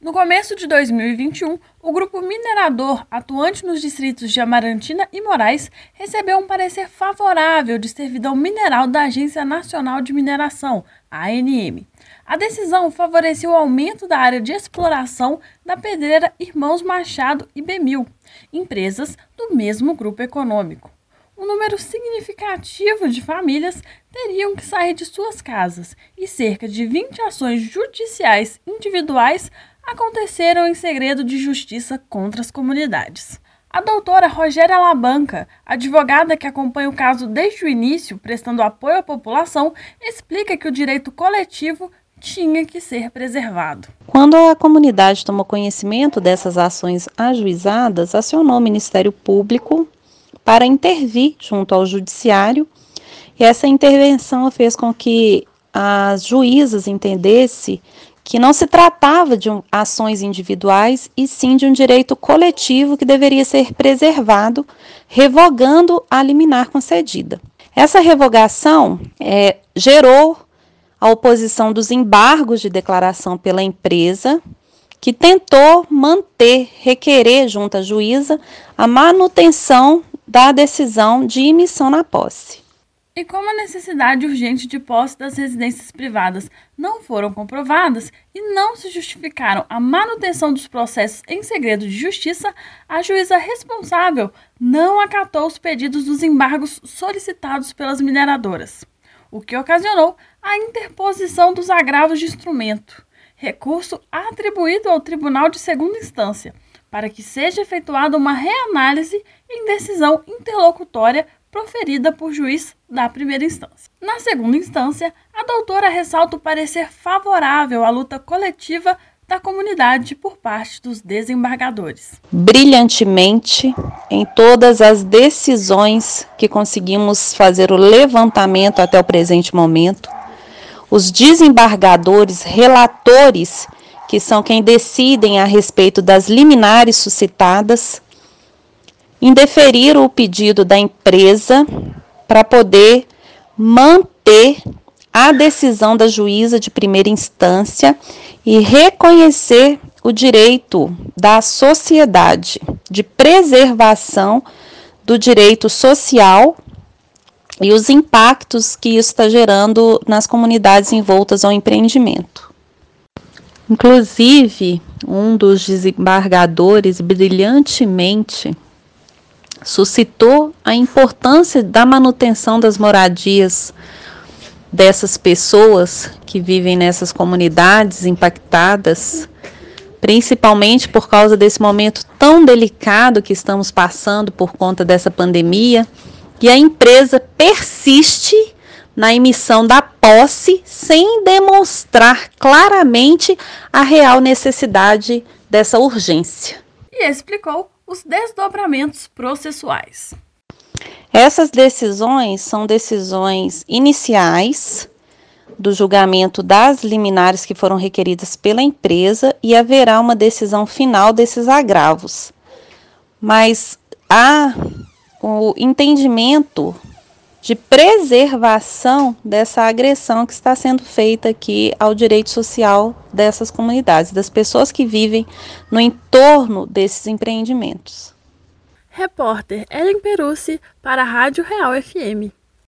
No começo de 2021, o grupo minerador atuante nos distritos de Amarantina e Moraes recebeu um parecer favorável de servidão mineral da Agência Nacional de Mineração, ANM. A decisão favoreceu o aumento da área de exploração da pedreira Irmãos Machado e Bemil, empresas do mesmo grupo econômico um número significativo de famílias teriam que sair de suas casas e cerca de 20 ações judiciais individuais aconteceram em segredo de justiça contra as comunidades. A doutora Rogéria Labanca, advogada que acompanha o caso desde o início, prestando apoio à população, explica que o direito coletivo tinha que ser preservado. Quando a comunidade tomou conhecimento dessas ações ajuizadas, acionou o Ministério Público para intervir junto ao judiciário, e essa intervenção fez com que as juízas entendessem que não se tratava de um, ações individuais e sim de um direito coletivo que deveria ser preservado, revogando a liminar concedida. Essa revogação é, gerou a oposição dos embargos de declaração pela empresa, que tentou manter, requerer junto à juíza a manutenção da decisão de emissão na posse. E como a necessidade urgente de posse das residências privadas não foram comprovadas e não se justificaram a manutenção dos processos em segredo de justiça, a juíza responsável não acatou os pedidos dos embargos solicitados pelas mineradoras, o que ocasionou a interposição dos agravos de instrumento, recurso atribuído ao Tribunal de Segunda Instância para que seja efetuada uma reanálise em decisão interlocutória proferida por juiz da primeira instância. Na segunda instância, a doutora ressalta o parecer favorável à luta coletiva da comunidade por parte dos desembargadores. Brilhantemente, em todas as decisões que conseguimos fazer o levantamento até o presente momento, os desembargadores relatores que são quem decidem a respeito das liminares suscitadas, indeferir o pedido da empresa para poder manter a decisão da juíza de primeira instância e reconhecer o direito da sociedade de preservação do direito social e os impactos que isso está gerando nas comunidades envoltas ao empreendimento. Inclusive, um dos desembargadores brilhantemente suscitou a importância da manutenção das moradias dessas pessoas que vivem nessas comunidades impactadas, principalmente por causa desse momento tão delicado que estamos passando por conta dessa pandemia, e a empresa persiste na emissão da posse sem demonstrar claramente a real necessidade dessa urgência. E explicou os desdobramentos processuais. Essas decisões são decisões iniciais do julgamento das liminares que foram requeridas pela empresa e haverá uma decisão final desses agravos. Mas há o entendimento de preservação dessa agressão que está sendo feita aqui ao direito social dessas comunidades, das pessoas que vivem no entorno desses empreendimentos. Repórter Ellen Perucci para a Rádio Real FM.